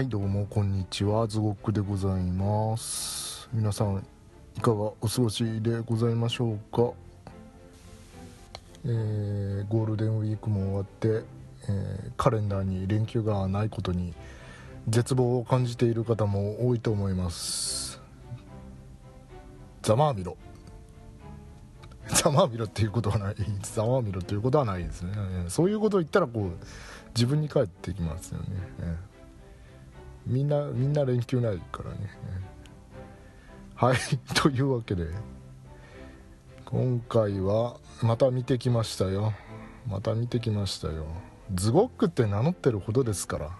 はいどうもこんにちは。ズゴックでございます。皆さんいかがお過ごしでございましょうか？えー、ゴールデンウィークも終わって、えー、カレンダーに連休がないことに絶望を感じている方も多いと思います。ざまあみろ。ざまあみろっていうことはない。ざまあみろっていうことはないですね。そういうことを言ったらこう自分に返ってきますよね、みんなみんな連休ないからね。はい。というわけで今回はまた見てきましたよ。また見てきましたよ。ズゴックって名乗ってるほどですから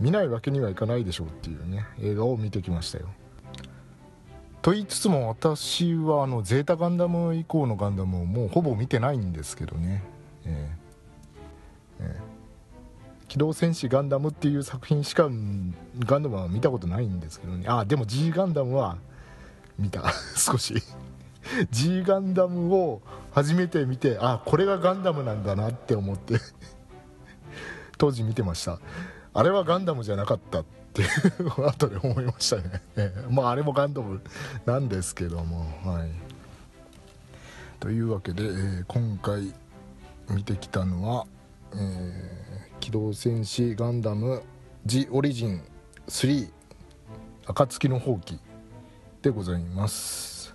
見ないわけにはいかないでしょうっていうね映画を見てきましたよ。と言いつつも私はあのゼータガンダム以降のガンダムをもうほぼ見てないんですけどね。えー、えー機動戦士ガンダムっていう作品しかガンダムは見たことないんですけどね。あでも G ガンダムは見た。少し。G ガンダムを初めて見てあこれがガンダムなんだなって思って。当時見てました。あれはガンダムじゃなかったって 後で思いましたね、まああれもガンダムなんですけども。はい。というわけで、えー、今回見てきたのは、えー動戦士ガンダムジオリジン3暁の放棄でございます。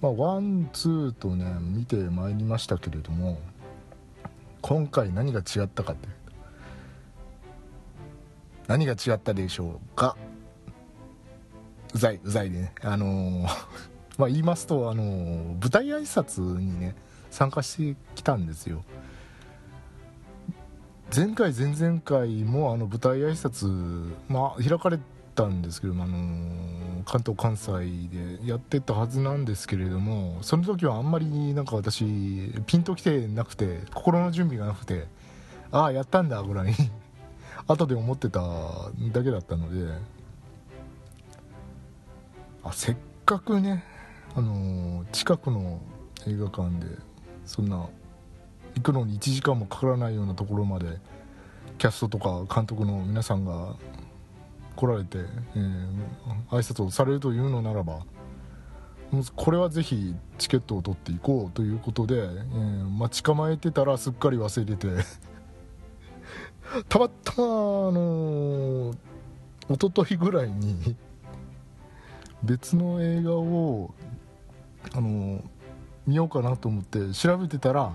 まあワンツーとね見てまいりましたけれども今回何が違ったかって何が違ったでしょうか。うざいうざいでね。あのー、まあ言いますとあのー、舞台挨拶にね参加してきたんですよ。前回前々回もあの舞台挨拶まあ開かれたんですけどもあの関東関西でやってたはずなんですけれどもその時はあんまりなんか私ピンときてなくて心の準備がなくてああやったんだぐらい 後で思ってただけだったのであせっかくねあの近くの映画館でそんな行くのに1時間もかからないようなところまでキャストとか監督の皆さんが来られて、えー、挨拶をされるというのならばこれはぜひチケットを取っていこうということで、えー、待ち構えてたらすっかり忘れてて たまたまあのー、一昨日ぐらいに別の映画をあのー見ようかなと思って調べてたら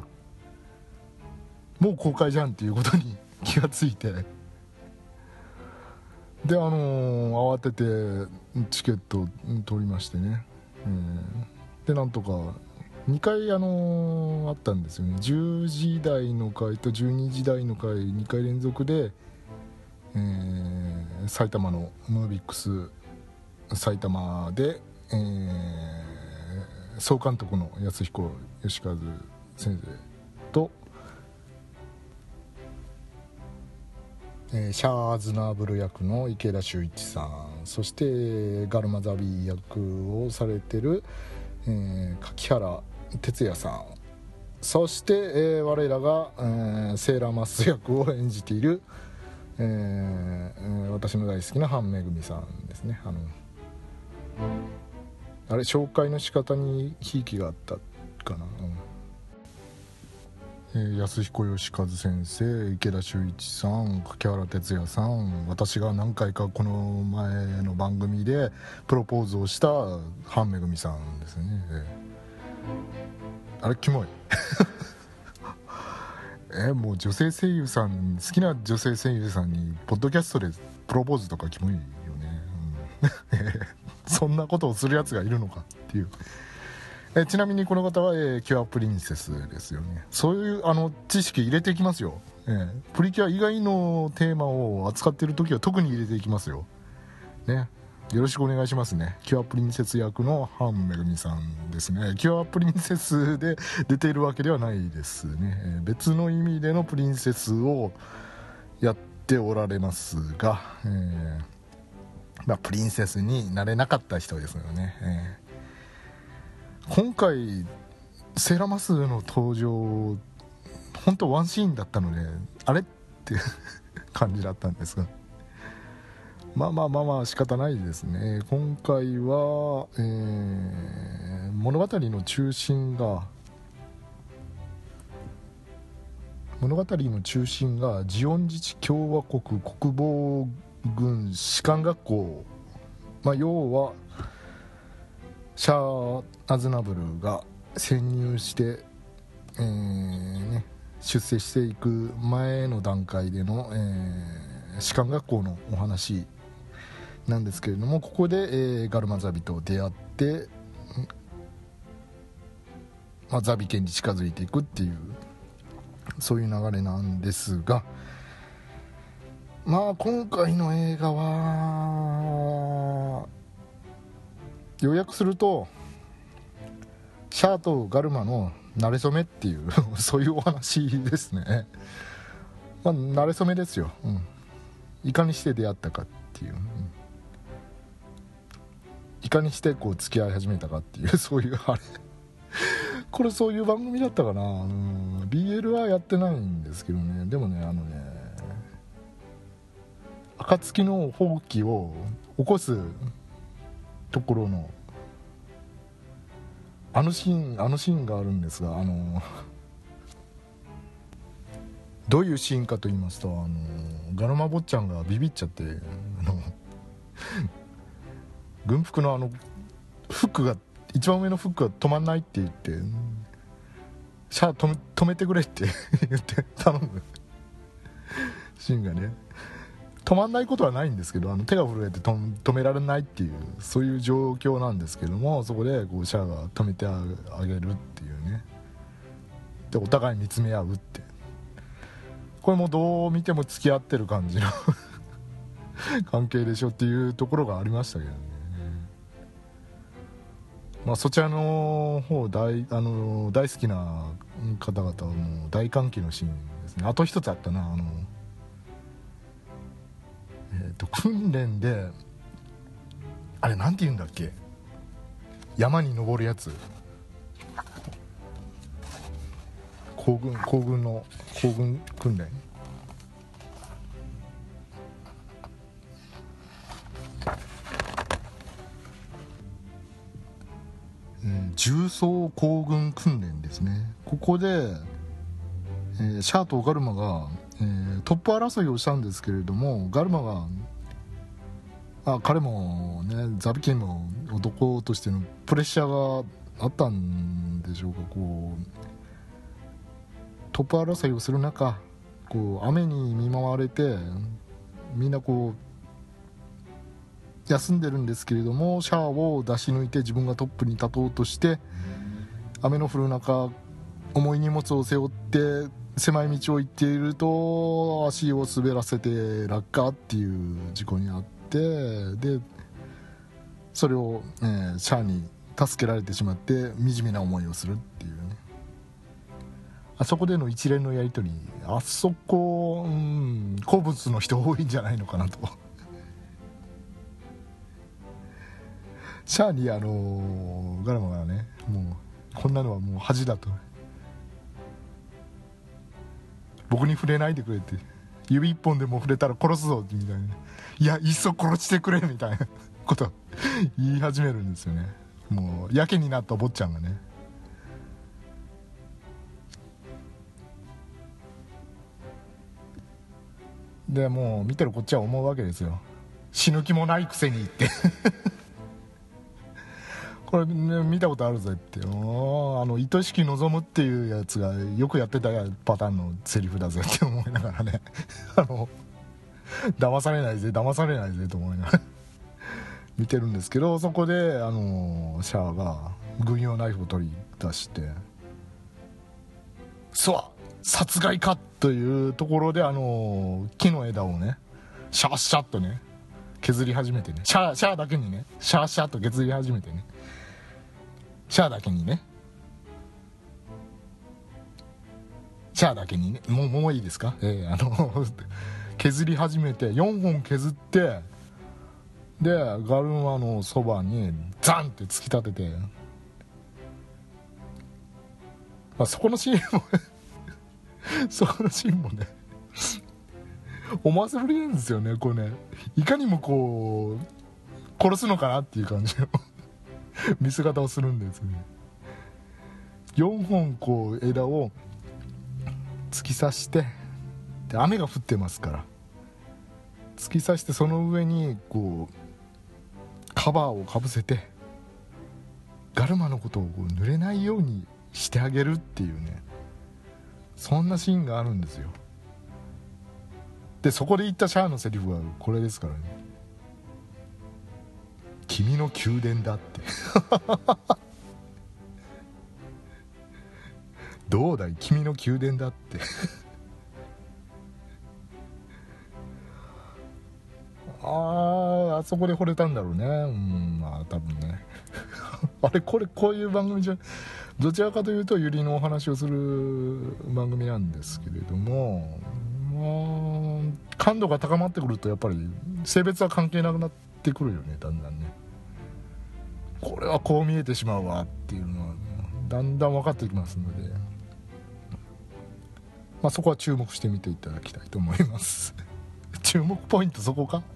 もう公開じゃんっていうことに気がついて。であのー、慌ててチケット取りましてね、えー、でなんとか2回あのー、あったんですよね。10時台の回と12時台の回2回連続で、えー、埼玉のムービックス埼玉で、えー総監督の安彦義和先生と、えー、シャーズナーブル役の池田修一さんそしてガルマザビー役をされてる、えー、柿原哲也さん。そして、えー、我らが、えー、セーラーマス役を演じている、えー、私の大好きな半めぐみさんですね。あのあれ紹介の仕方にひいきがあったかな、うん。えー、安彦義和先生池田修一さん柿原哲也さん私が何回かこの前の番組でプロポーズをした半めぐみさんですね、えー、あれキモい。えもう女性声優さん好きな女性声優さんにポッドキャストでプロポーズとかキモいよね、うん。そんなことをするやつがいるのかっていう。えちなみにこの方は、えー、キュアプリンセスですよね。そういうあの知識入れていきますよ、えー、プリキュア以外のテーマを扱っている時は特に入れていきますよ。ね。よろしくお願いしますね。キュアプリンセス役のハンめぐみさんですね。キュアプリンセスで 出ているわけではないですね、えー、別の意味でのプリンセスをやっておられますが、えーまあ、プリンセスになれなかった人ですよね、えー、今回セーラマスの登場本当ワンシーンだったのであれっていう 感じだったんですが。まあまあまあまあ仕方ないですね。今回は、えー、物語の中心が物語の中心がジオン自治共和国国防軍軍士官学校、まあ、要はシャア・アズナブルが潜入して、えーね、出世していく前の段階での、えー、士官学校のお話なんですけれどもここで、えー、ガルマザビと出会って、まあ、ザビ家に近づいていくっていうそういう流れなんですがまあ今回の映画は要約するとシャアとガルマの馴れ初めっていう そういうお話ですね。まあ馴れ初めですよ、うん、いかにして出会ったかっていう、うん、いかにしてこう付き合い始めたかっていう そういうあれ。これそういう番組だったかな、うん、BL はやってないんですけどね。でもねあのね暁の放棄を起こすところのあのシーンあのシーンがあるんですがあのどういうシーンかと言いますとあのガラマ坊ちゃんがビビっちゃってあの軍服のあのフックが一番上のフックが止まんないって言ってシャア止め止めてくれって言って頼むシーンがね止まんないことはないんですけどあの手が震えて止められないっていうそういう状況なんですけどもそこでこうシャアが止めてあげるっていうね。でお互い見つめ合うってこれもどう見ても付き合ってる感じの 関係でしょっていうところがありましたけどね。まあ、そちらの方大あの大好きな方々はもう大歓喜のシーンですね。あと一つあったなあの、えーと、訓練であれなんて言うんだっけ？山に登るやつ。行軍行軍の行軍訓練。重装行軍訓練ですね。ここで、えー、シャアとガルマが、えー、トップ争いをしたんですけれどもガルマがあ彼もねザビキンも男としてのプレッシャーがあったんでしょうかこうトップ争いをする中こう雨に見舞われてみんなこう休んでるんですけれどもシャアを出し抜いて自分がトップに立とうとして雨の降る中重い荷物を背負って狭い道を行っていると足を滑らせて落下っていう事故に遭ってでそれを、えー、シャアに助けられてしまって惨めな思いをするっていうねあそこでの一連のやり取りあそこ、うん、好物の人多いんじゃないのかなと。シャアにあのガラマがねもうこんなのはもう恥だと僕に触れないでくれって。指一本でも触れたら殺すぞみたいな。いやいっそ殺してくれみたいな。こと言い始めるんですよね。もうやけになった坊ちゃんがね。でもう見てるこっちは思うわけですよ。死ぬ気もないくせにって。これ、ね、見たことあるぜって。あの愛しき望むっていうやつがよくやってたパターンのセリフだぜって思いながらね。あの騙されないぜ騙されないぜと思いながら。見てるんですけどそこであのシャアが軍用ナイフを取り出して「そう殺害か!」というところであの木の枝をねシャッシャッとね削り始めてね。シャーシャーだけにねシャーシャーと削り始めてね。シャアだけにね。シャアだけにね。もうもういいですか、えー、あの 削り始めて4本削ってでガルマのそばにザンって突き立てて、まあ、そこのシーンもそこのシーンもね思わせぶりなんですよねこうね。いかにもこう殺すのかなっていう感じの。見せ方をするんですね4本こう枝を突き刺してで雨が降ってますから。突き刺してその上にこうカバーをかぶせてガルマのことをこう濡れないようにしてあげるっていうね。そんなシーンがあるんですよ。でそこで言ったシャアのセリフはこれですからね「君の宮殿だ」って。どうだい？君の宮殿だって。あああそこで惚れたんだろうね。うんまあ多分ね。あれこれこういう番組じゃどちらかというとゆりのお話をする番組なんですけれどもまあ感度が高まってくるとやっぱり性別は関係なくなってくるよねだんだんね。これはこう見えてしまうわっていうのはだんだん分かってきますのでまあ、そこは注目してみていただきたいと思います。注目ポイントそこか？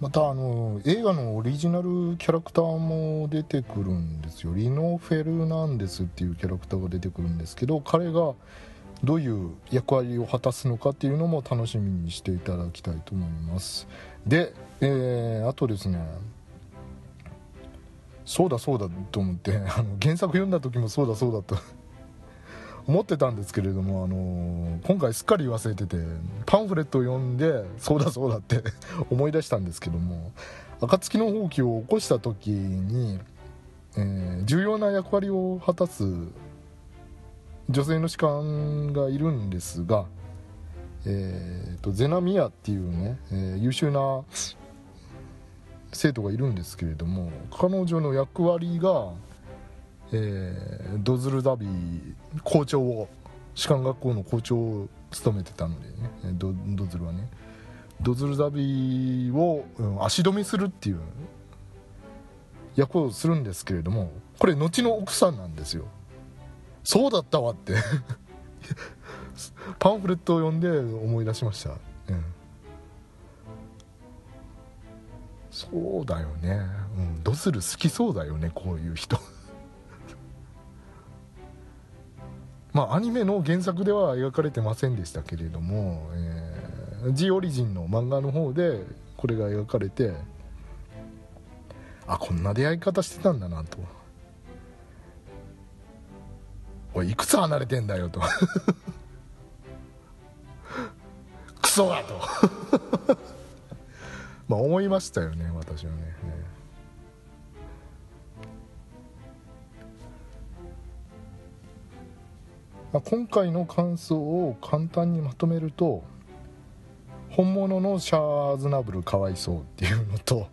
またあの映画のオリジナルキャラクターも出てくるんですよ。リノ・フェルナンデスっていうキャラクターが出てくるんですけど彼がどういう役割を果たすのかっていうのも楽しみにしていただきたいと思います。で、えー、あとですねそうだそうだと思って あの原作読んだ時もそうだそうだと 思ってたんですけれども、あの今回すっかり忘れててパンフレットを読んでそうだそうだって 思い出したんですけども暁の放棄を起こした時に、えー、重要な役割を果たす女性の士官がいるんですが、えーと、ゼナミアっていうね、えー、優秀な生徒がいるんですけれども彼女の役割が、えー、ドズルダビー校長を士官学校の校長を務めてたのでねドドズルはねドズルダビーを、うん、足止めするっていう役をするんですけれどもこれ後の奥さんなんですよ。そうだったわって。パンフレットを読んで思い出しました、うん。そうだよね、うん、ドスル好きそうだよねこういう人。まあアニメの原作では描かれてませんでしたけれども、えー、ジオリジンの漫画の方でこれが描かれてあこんな出会い方してたんだなと。おいいくつ離れてんだよと。クソがと。まあ思いましたよね私はね、まあ、今回の感想を簡単にまとめると本物のシャーズナブルかわいそうっていうのと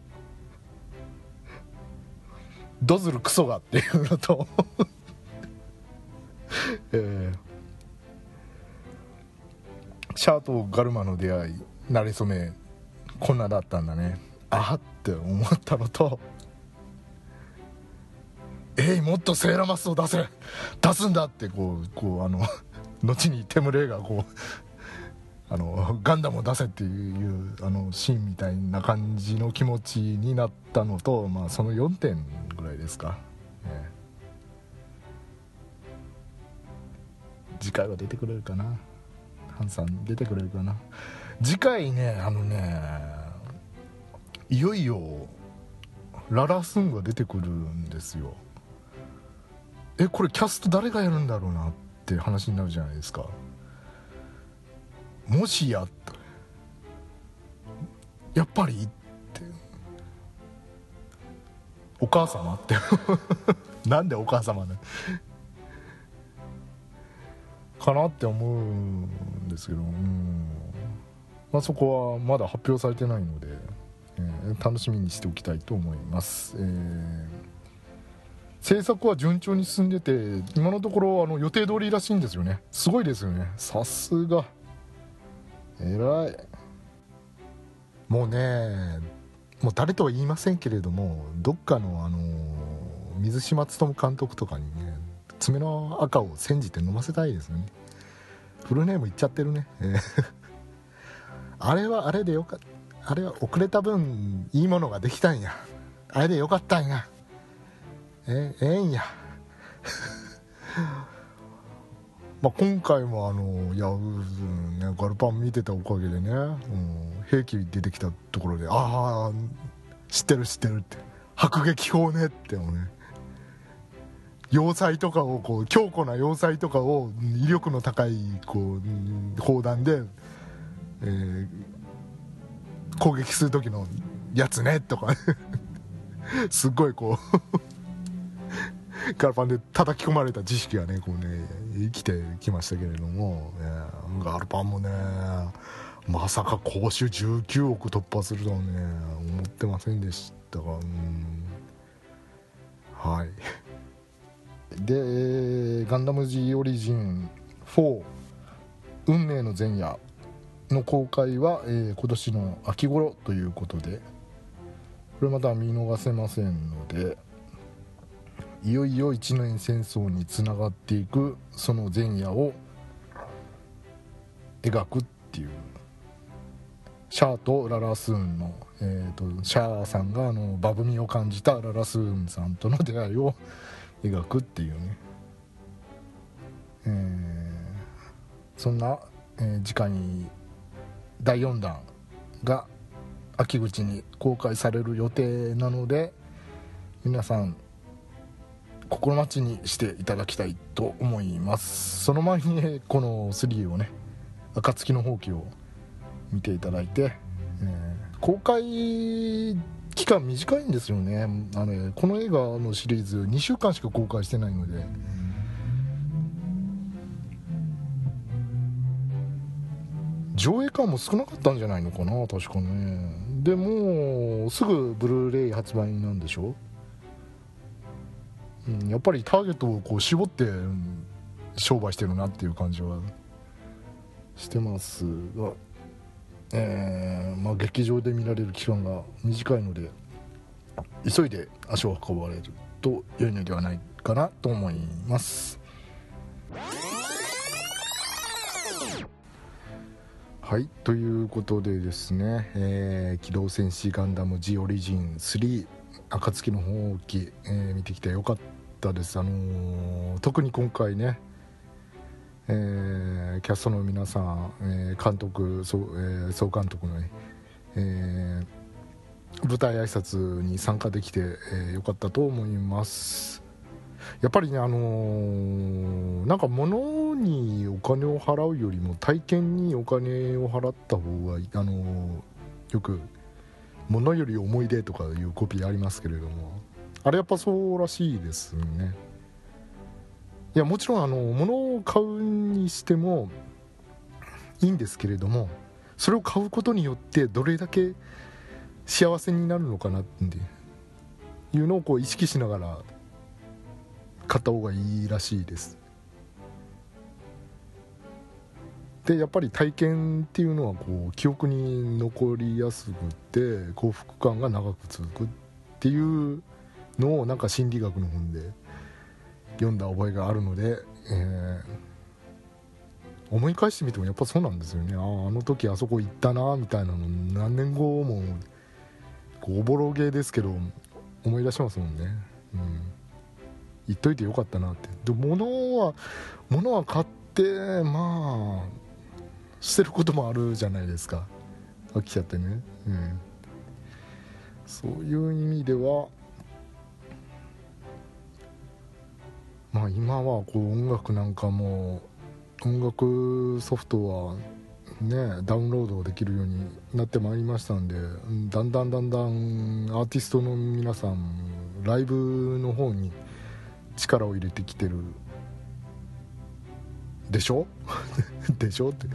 ドズルクソがっていうのと。えー、シャーとガルマの出会い馴れ初めこんなだったんだね。あって思ったのとえいもっとセーラマスを出せ。出すんだってこうこうあの 後にテムレイがこうあのガンダムを出せっていうあのシーンみたいな感じの気持ちになったのと、まあ、その4点ぐらいですか、ね、次回は出てくれるかな。ハンさん出てくれるかな。次回ねあのねいよいよララスンが出てくるんですよ。えこれキャスト誰がやるんだろうなって話になるじゃないですか。もしややっぱりって。お母様って。なんでお母様ね。かなって思うんですけどうん。まあ、そこはまだ発表されてないので、えー、楽しみにしておきたいと思います、えー、制作は順調に進んでて今のところあの予定通りらしいんですよね。すごいですよね。さすが。偉い。もうねもう誰とは言いませんけれどもどっかのあの水島勉監督とかにね爪の赤を煎じて飲ませたいですよね。フルネーム言っちゃってるね、あれはあれでよかったあれは遅れた分いいものができたんや。あれでよかったんや。えええんや。まあ今回もあのいや、うんね、ガルパン見てたおかげでね、うん、兵器出てきたところでああ知ってる知ってるって。迫撃砲ねってもね。要塞とかをこう強固な要塞とかを威力の高いこう砲弾でえー、攻撃する時のやつねとか。すっごいこう ガラパンで叩き込まれた知識がねこうね生きてきましたけれども、ガルパンもねまさか公衆19億突破するとはね思ってませんでしたが。はい。でガンダム G オリジン4運命の前夜の公開は、えー、今年の秋頃ということでこれまた見逃せませんのでいよいよ一年戦争につながっていくその前夜を描くっていうシャアとララスーンの、えーと、シャアさんがあのバブみを感じたララスーンさんとの出会いを描くっていうね、えー、そんな、えー、次回第4弾が秋口に公開される予定なので皆さん心待ちにしていただきたいと思います。その前にねこの3をね暁の放棄を見ていただいて、えー、公開期間短いんですよね。あのこの映画のシリーズ2週間しか公開してないので。上映館も少なかったんじゃないのかな確かね。でもすぐブルーレイ発売なんでしょ、うん、やっぱりターゲットをこう絞って商売してるなっていう感じはしてますが。えー、まあ、劇場で見られる期間が短いので急いで足を運ばれると良いのではないかなと思います。はいということでですね、えー、機動戦士ガンダム G オリジン3暁の放棄、えー、見てきてよかったですあのー、特に今回ねえー、キャストの皆さん、えー、監督総,、えー、総監督のね、えー、舞台挨拶に参加できて、えー、よかったと思います。やっぱりねあのー、なんか物にお金を払うよりも体験にお金を払った方があのー、よく物より思い出とかいうコピーありますけれどもあれやっぱそうらしいですね。いやもちろんあの物を買うにしてもいいんですけれどもそれを買うことによってどれだけ幸せになるのかなっていうのをこう意識しながら買った方がいいらしいです。でやっぱり体験っていうのはこう記憶に残りやすくて幸福感が長く続くっていうのをなんか心理学の本で読んだ覚えがあるので、えー、思い返してみてもやっぱそうなんですよね。あああの時あそこ行ったなみたいなの何年後もこうおぼろげですけど思い出しますもんね。うん。言っといてよかったなって。で物は物は買ってまあ捨てることもあるじゃないですか。飽きちゃってね。うん。そういう意味ではまあ今はこう音楽なんかも音楽ソフトはねダウンロードできるようになってまいりましたんでだんだんだんだんアーティストの皆さんライブの方に力を入れてきてるでしょ？でしょ？って。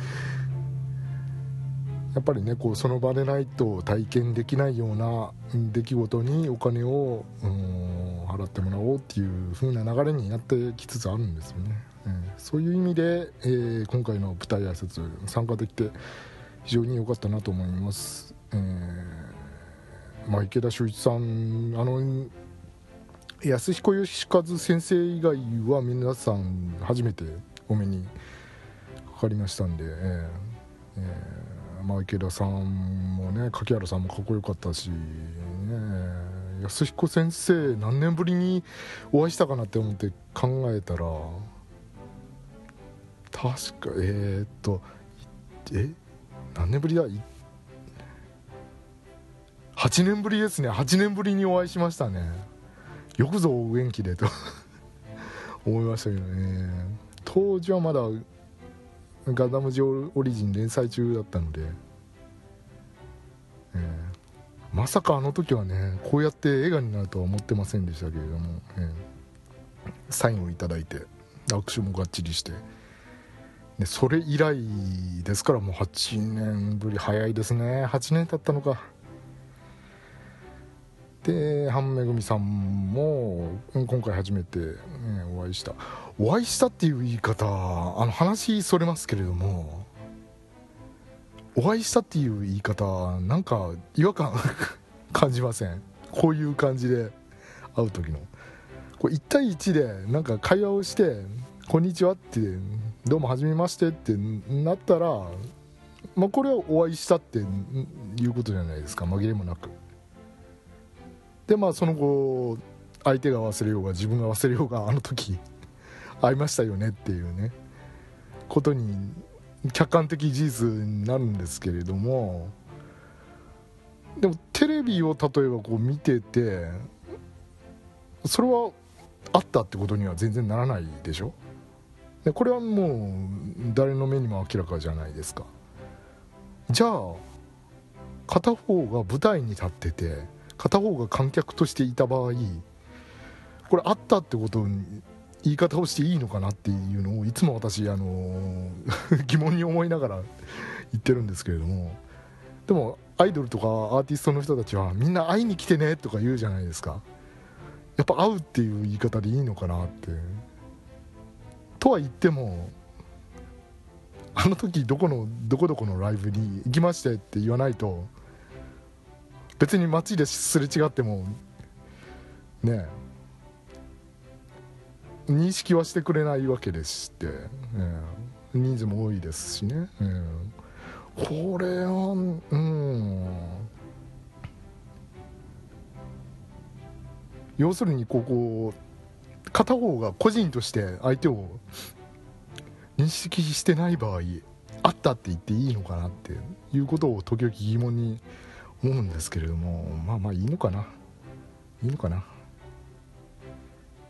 やっぱりねこうその場でないと体験できないような出来事にお金を払ってもらおうっていう風な流れになってきつつあるんですよね、えー、そういう意味で、えー、今回の舞台挨拶参加できて非常に良かったなと思います、えーまあ、池田秀一さんあの安彦義和先生以外は皆さん初めてお目にかかりましたんで、えーえーまあ、池田さんもね柿原さんもかっこよかったし、ね、安彦先生何年ぶりにお会いしたかなって思って考えたら確かえー、っとえ何年ぶりだ？8年ぶりですね。8年ぶりにお会いしましたね。よくぞお元気でと。思いましたけどね。当時はまだガンダムジオリジン連載中だったので、えー、まさかあの時はねこうやって映画になるとは思ってませんでしたけれども、えー、サインを頂いて握手もがっちりして。でそれ以来ですからもう8年ぶり早いですね。8年経ったのか。で半めぐみさんも今回初めて、ね、お会いした。お会いしたっていう言い方あの話それますけれどもお会いしたっていう言い方なんか違和感 感じません？こういう感じで会う時の。こ1対1でなんか会話をして「こんにちは」って「どうもはじめまして」ってなったら、まあ、これはお会いしたっていうことじゃないですか。紛れもなく。でまあその後相手が忘れようが自分が忘れようがあの時会いましたよねっていうね。ことに客観的事実になるんですけれどもでもテレビを例えばこう見ててそれはあったってことには全然ならないでしょ？でこれはもう誰の目にも明らかじゃないですか。じゃあ片方が舞台に立ってて片方が観客としていた場合これあったってことに言い方をしていいのかなっていうのをいつも私、あの 疑問に思いながら言ってるんですけれどもでもアイドルとかアーティストの人たちはみんな会いに来てねとか言うじゃないですか。やっぱ会うっていう言い方でいいのかなって。とは言ってもあの時どこのどこどこのライブに行きましてって言わないと別に街ですれ違ってもねえ認識はしてくれないわけでして、人数も多いですしね、これはうん。要するにここ片方が個人として相手を認識してない場合あったって言っていいのかなっていうことを時々疑問に思うんですけれどもまあまあいいのかな。いいのかな、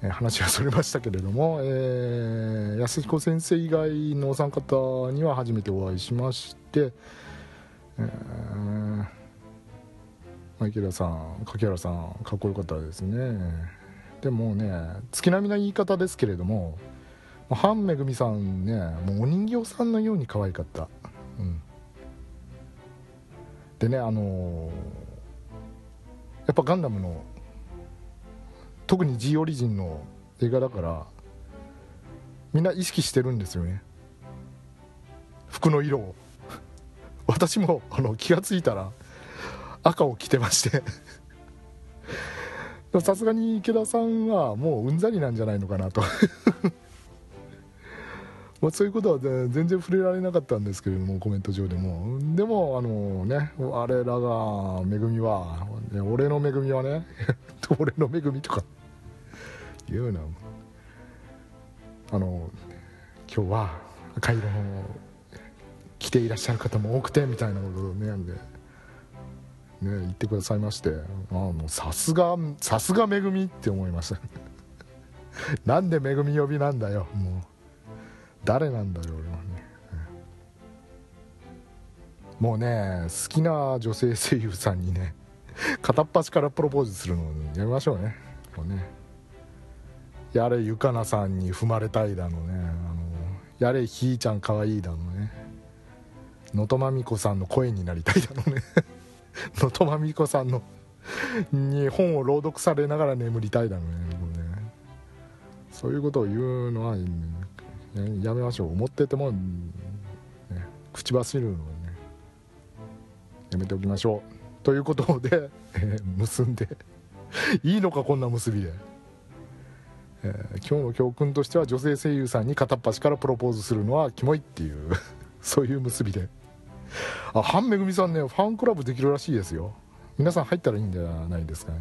話はそれましたけれども、えー、安彦先生以外のお三方には初めてお会いしまして、えー、池田さん柿原さんかっこよかったですね。でもね月並みな言い方ですけれども半めぐみさんねもうお人形さんのように可愛かった、うん。でねあのー、やっぱガンダムの特に G オリジンの映画だからみんな意識してるんですよね。服の色を。私もあの気が付いたら赤を着てまして。さすがに池田さんはもううんざりなんじゃないのかなと。まあ、そういうことは全然触れられなかったんですけれどもコメント上でも。でもあのねあれらが恵みは俺の恵みはね俺の恵みとか。言うのあの今日は赤色の着ていらっしゃる方も多くてみたいなことをねね言ってくださいましてさすがさすが恵みって思いました。なんで恵み呼びなんだよもう。誰なんだよ俺はね、もうね好きな女性声優さんにね片っ端からプロポーズするのやめましょうね。もうね。やれゆかなさんに踏まれたいだのね。あのやれひーちゃんかわいいだのね。能登まみこさんの声になりたいだのね。能登まみこさんのに本を朗読されながら眠りたいだのね。うねそういうことを言うのは、やめましょう。思ってても、ね、口走るのをねやめておきましょう。ということで、えー、結んで。いいのかこんな結びで。えー今日の教訓としては女性声優さんに片っ端からプロポーズするのはキモいっていう そういう結びで。あ半めぐみさんねファンクラブできるらしいですよ。皆さん入ったらいいんじゃないですかね。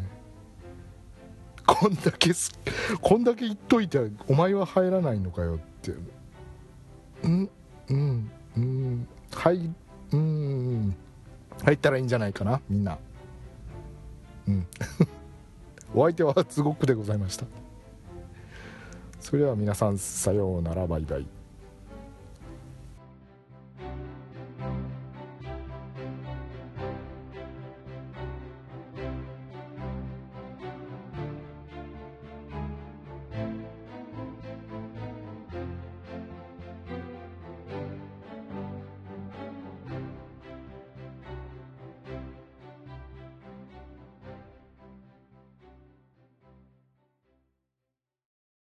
こんだけすこんだけ言っといてお前は入らないのかよって。うんうんうん。はいうん入ったらいいんじゃないかなみんな。うん。お相手は ズゴックでございました。それでは皆さんさようならバイバイ。